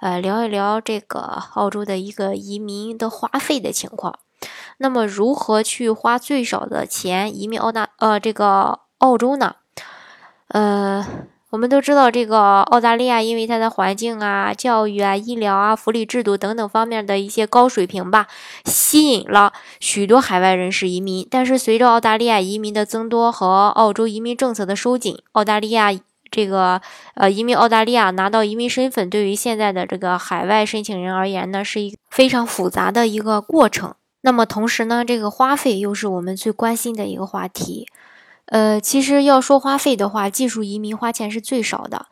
呃，聊一聊这个澳洲的一个移民的花费的情况。那么，如何去花最少的钱移民澳大呃这个澳洲呢？呃，我们都知道这个澳大利亚，因为它的环境啊、教育啊、医疗啊、福利制度等等方面的一些高水平吧，吸引了许多海外人士移民。但是，随着澳大利亚移民的增多和澳洲移民政策的收紧，澳大利亚。这个呃，移民澳大利亚拿到移民身份，对于现在的这个海外申请人而言呢，是一非常复杂的一个过程。那么同时呢，这个花费又是我们最关心的一个话题。呃，其实要说花费的话，技术移民花钱是最少的。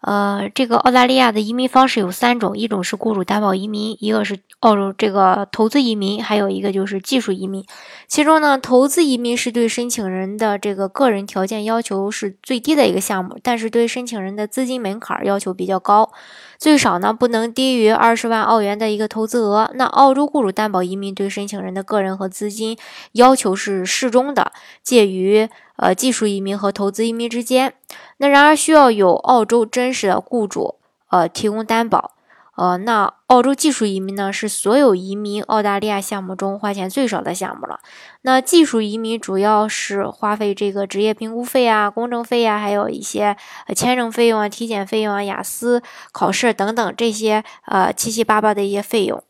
呃，这个澳大利亚的移民方式有三种，一种是雇主担保移民，一个是澳洲这个投资移民，还有一个就是技术移民。其中呢，投资移民是对申请人的这个个人条件要求是最低的一个项目，但是对申请人的资金门槛要求比较高，最少呢不能低于二十万澳元的一个投资额。那澳洲雇主担保移民对申请人的个人和资金要求是适中的，介于。呃，技术移民和投资移民之间，那然而需要有澳洲真实的雇主，呃，提供担保。呃，那澳洲技术移民呢，是所有移民澳大利亚项目中花钱最少的项目了。那技术移民主要是花费这个职业评估费啊、公证费啊，还有一些签证费用啊、体检费用啊、雅思考试等等这些呃七七八八的一些费用。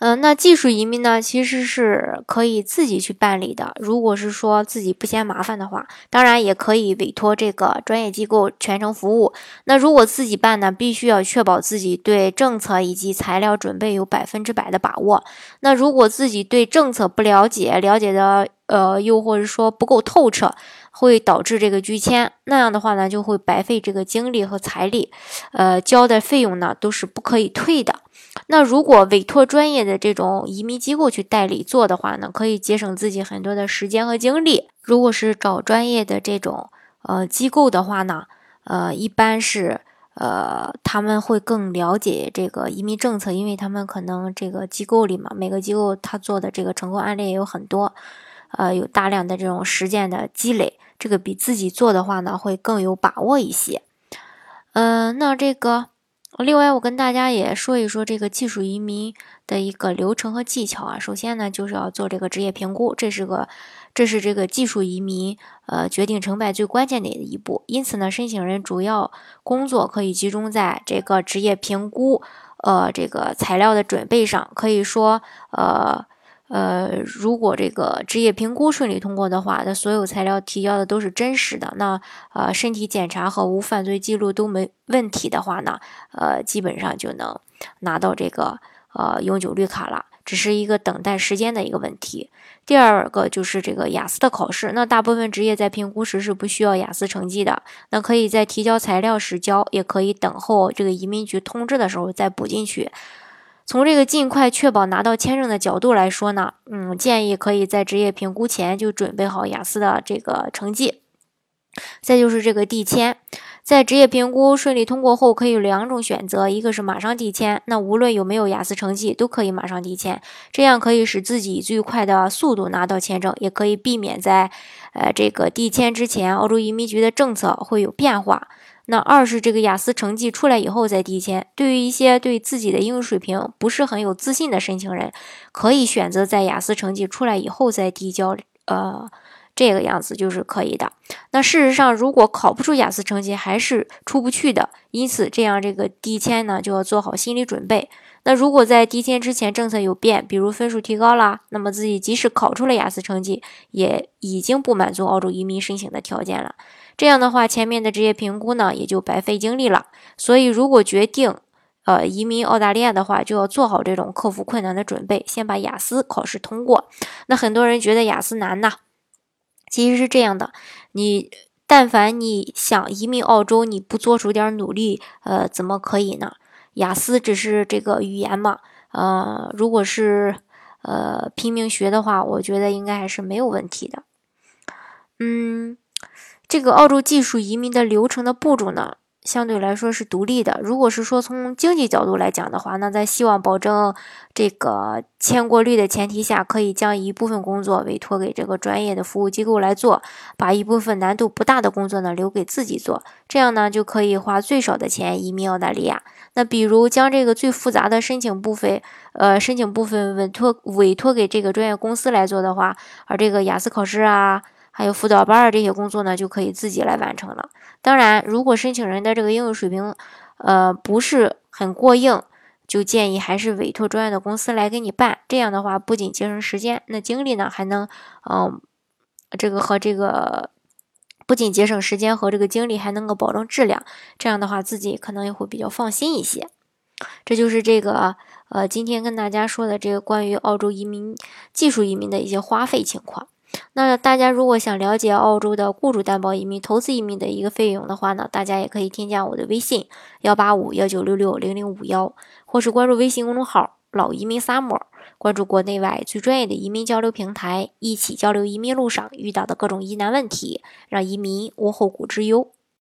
嗯，那技术移民呢，其实是可以自己去办理的。如果是说自己不嫌麻烦的话，当然也可以委托这个专业机构全程服务。那如果自己办呢，必须要确保自己对政策以及材料准备有百分之百的把握。那如果自己对政策不了解，了解的呃，又或者说不够透彻，会导致这个拒签。那样的话呢，就会白费这个精力和财力，呃，交的费用呢都是不可以退的。那如果委托专业的这种移民机构去代理做的话呢，可以节省自己很多的时间和精力。如果是找专业的这种呃机构的话呢，呃，一般是呃他们会更了解这个移民政策，因为他们可能这个机构里嘛，每个机构他做的这个成功案例也有很多，呃，有大量的这种实践的积累，这个比自己做的话呢会更有把握一些。嗯，那这个。另外，我跟大家也说一说这个技术移民的一个流程和技巧啊。首先呢，就是要做这个职业评估，这是个，这是这个技术移民呃决定成败最关键的一步。因此呢，申请人主要工作可以集中在这个职业评估呃这个材料的准备上，可以说呃。呃，如果这个职业评估顺利通过的话，那所有材料提交的都是真实的，那呃身体检查和无犯罪记录都没问题的话呢，呃基本上就能拿到这个呃永久绿卡了，只是一个等待时间的一个问题。第二个就是这个雅思的考试，那大部分职业在评估时是不需要雅思成绩的，那可以在提交材料时交，也可以等候这个移民局通知的时候再补进去。从这个尽快确保拿到签证的角度来说呢，嗯，建议可以在职业评估前就准备好雅思的这个成绩。再就是这个递签，在职业评估顺利通过后，可以有两种选择，一个是马上递签，那无论有没有雅思成绩都可以马上递签，这样可以使自己最快的速度拿到签证，也可以避免在呃这个递签之前，澳洲移民局的政策会有变化。那二是这个雅思成绩出来以后再递签。对于一些对自己的英语水平不是很有自信的申请人，可以选择在雅思成绩出来以后再递交。呃，这个样子就是可以的。那事实上，如果考不出雅思成绩还是出不去的，因此这样这个递签呢就要做好心理准备。那如果在递签之前政策有变，比如分数提高了，那么自己即使考出了雅思成绩，也已经不满足澳洲移民申请的条件了。这样的话，前面的职业评估呢，也就白费精力了。所以，如果决定呃移民澳大利亚的话，就要做好这种克服困难的准备，先把雅思考试通过。那很多人觉得雅思难呐，其实是这样的：你但凡你想移民澳洲，你不做出点努力，呃，怎么可以呢？雅思只是这个语言嘛。呃，如果是呃拼命学的话，我觉得应该还是没有问题的。嗯，这个澳洲技术移民的流程的步骤呢？相对来说是独立的。如果是说从经济角度来讲的话，那在希望保证这个签过率的前提下，可以将一部分工作委托给这个专业的服务机构来做，把一部分难度不大的工作呢留给自己做，这样呢就可以花最少的钱移民澳大利亚。那比如将这个最复杂的申请部分，呃，申请部分委托委托给这个专业公司来做的话，而这个雅思考试啊。还有辅导班儿这些工作呢，就可以自己来完成了。当然，如果申请人的这个英语水平，呃，不是很过硬，就建议还是委托专业的公司来给你办。这样的话，不仅节省时间，那精力呢还能，嗯，这个和这个不仅节省时间和这个精力，还能够保证质量。这样的话，自己可能也会比较放心一些。这就是这个，呃，今天跟大家说的这个关于澳洲移民、技术移民的一些花费情况。那大家如果想了解澳洲的雇主担保移民、投资移民的一个费用的话呢，大家也可以添加我的微信幺八五幺九六六零零五幺，或是关注微信公众号“老移民 summer”，关注国内外最专业的移民交流平台，一起交流移民路上遇到的各种疑难问题，让移民无后顾之忧。